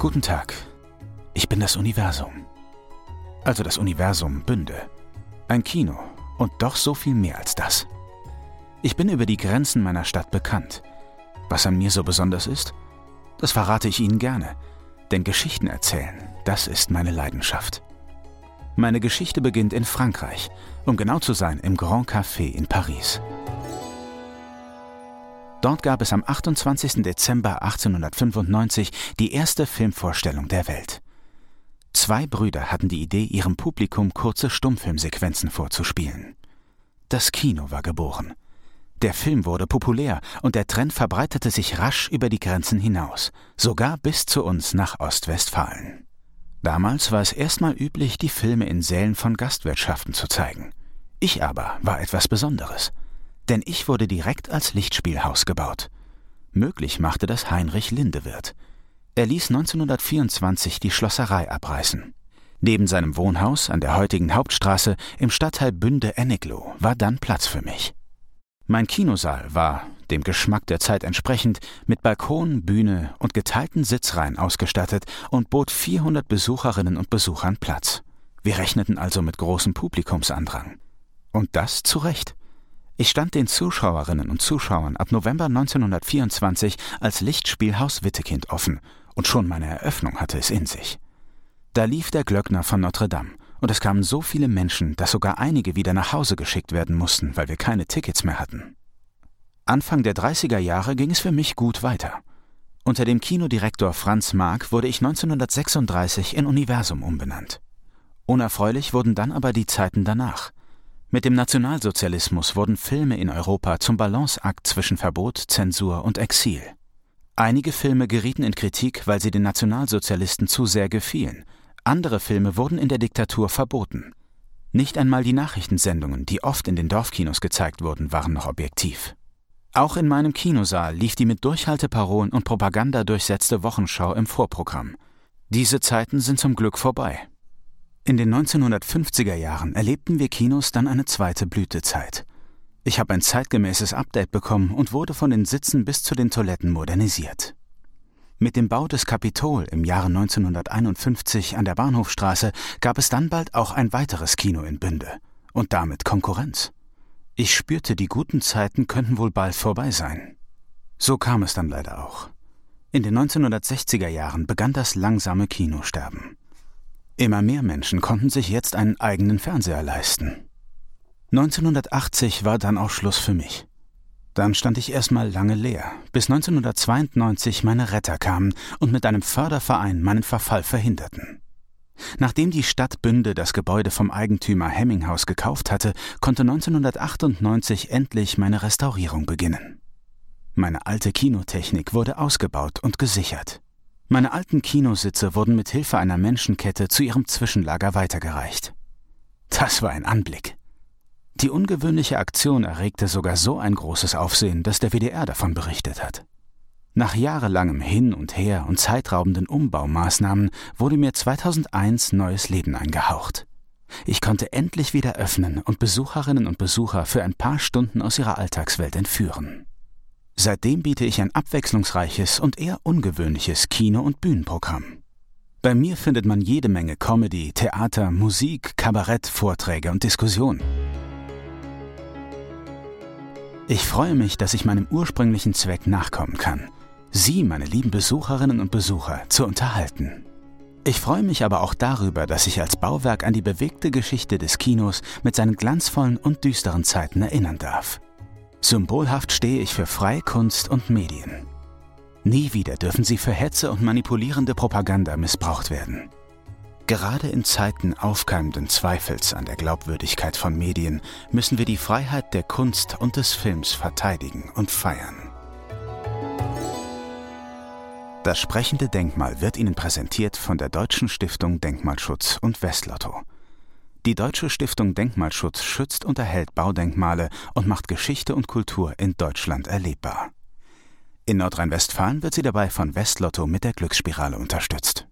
Guten Tag. Ich bin das Universum. Also das Universum Bünde. Ein Kino und doch so viel mehr als das. Ich bin über die Grenzen meiner Stadt bekannt. Was an mir so besonders ist, das verrate ich Ihnen gerne. Denn Geschichten erzählen, das ist meine Leidenschaft. Meine Geschichte beginnt in Frankreich, um genau zu sein im Grand Café in Paris. Dort gab es am 28. Dezember 1895 die erste Filmvorstellung der Welt. Zwei Brüder hatten die Idee, ihrem Publikum kurze Stummfilmsequenzen vorzuspielen. Das Kino war geboren. Der Film wurde populär und der Trend verbreitete sich rasch über die Grenzen hinaus, sogar bis zu uns nach Ostwestfalen. Damals war es erstmal üblich, die Filme in Sälen von Gastwirtschaften zu zeigen. Ich aber war etwas Besonderes, denn ich wurde direkt als Lichtspielhaus gebaut. Möglich machte das Heinrich Lindewirt. Er ließ 1924 die Schlosserei abreißen. Neben seinem Wohnhaus an der heutigen Hauptstraße im Stadtteil Bünde-Ennigloh war dann Platz für mich. Mein Kinosaal war, dem Geschmack der Zeit entsprechend, mit Balkon, Bühne und geteilten Sitzreihen ausgestattet und bot 400 Besucherinnen und Besuchern Platz. Wir rechneten also mit großem Publikumsandrang. Und das zu Recht. Ich stand den Zuschauerinnen und Zuschauern ab November 1924 als Lichtspielhaus Wittekind offen, und schon meine Eröffnung hatte es in sich. Da lief der Glöckner von Notre Dame, und es kamen so viele Menschen, dass sogar einige wieder nach Hause geschickt werden mussten, weil wir keine Tickets mehr hatten. Anfang der 30er Jahre ging es für mich gut weiter. Unter dem Kinodirektor Franz Mark wurde ich 1936 in Universum umbenannt. Unerfreulich wurden dann aber die Zeiten danach. Mit dem Nationalsozialismus wurden Filme in Europa zum Balanceakt zwischen Verbot, Zensur und Exil. Einige Filme gerieten in Kritik, weil sie den Nationalsozialisten zu sehr gefielen andere Filme wurden in der Diktatur verboten. Nicht einmal die Nachrichtensendungen, die oft in den Dorfkinos gezeigt wurden, waren noch objektiv. Auch in meinem Kinosaal lief die mit Durchhalteparolen und Propaganda durchsetzte Wochenschau im Vorprogramm. Diese Zeiten sind zum Glück vorbei. In den 1950er Jahren erlebten wir Kinos dann eine zweite Blütezeit. Ich habe ein zeitgemäßes Update bekommen und wurde von den Sitzen bis zu den Toiletten modernisiert. Mit dem Bau des Kapitol im Jahre 1951 an der Bahnhofstraße gab es dann bald auch ein weiteres Kino in Bünde und damit Konkurrenz. Ich spürte, die guten Zeiten könnten wohl bald vorbei sein. So kam es dann leider auch. In den 1960er Jahren begann das langsame Kinosterben. Immer mehr Menschen konnten sich jetzt einen eigenen Fernseher leisten. 1980 war dann auch Schluss für mich. Dann stand ich erstmal lange leer, bis 1992 meine Retter kamen und mit einem Förderverein meinen Verfall verhinderten. Nachdem die Stadt Bünde das Gebäude vom Eigentümer Hemminghaus gekauft hatte, konnte 1998 endlich meine Restaurierung beginnen. Meine alte Kinotechnik wurde ausgebaut und gesichert. Meine alten Kinositze wurden mit Hilfe einer Menschenkette zu ihrem Zwischenlager weitergereicht. Das war ein Anblick. Die ungewöhnliche Aktion erregte sogar so ein großes Aufsehen, dass der WDR davon berichtet hat. Nach jahrelangem Hin und Her und zeitraubenden Umbaumaßnahmen wurde mir 2001 neues Leben eingehaucht. Ich konnte endlich wieder öffnen und Besucherinnen und Besucher für ein paar Stunden aus ihrer Alltagswelt entführen. Seitdem biete ich ein abwechslungsreiches und eher ungewöhnliches Kino- und Bühnenprogramm. Bei mir findet man jede Menge Comedy, Theater, Musik, Kabarett, Vorträge und Diskussionen. Ich freue mich, dass ich meinem ursprünglichen Zweck nachkommen kann, Sie, meine lieben Besucherinnen und Besucher, zu unterhalten. Ich freue mich aber auch darüber, dass ich als Bauwerk an die bewegte Geschichte des Kinos mit seinen glanzvollen und düsteren Zeiten erinnern darf. Symbolhaft stehe ich für freie Kunst und Medien. Nie wieder dürfen sie für Hetze und manipulierende Propaganda missbraucht werden. Gerade in Zeiten aufkeimenden Zweifels an der Glaubwürdigkeit von Medien müssen wir die Freiheit der Kunst und des Films verteidigen und feiern. Das sprechende Denkmal wird Ihnen präsentiert von der Deutschen Stiftung Denkmalschutz und Westlotto. Die Deutsche Stiftung Denkmalschutz schützt und erhält Baudenkmale und macht Geschichte und Kultur in Deutschland erlebbar. In Nordrhein-Westfalen wird sie dabei von Westlotto mit der Glücksspirale unterstützt.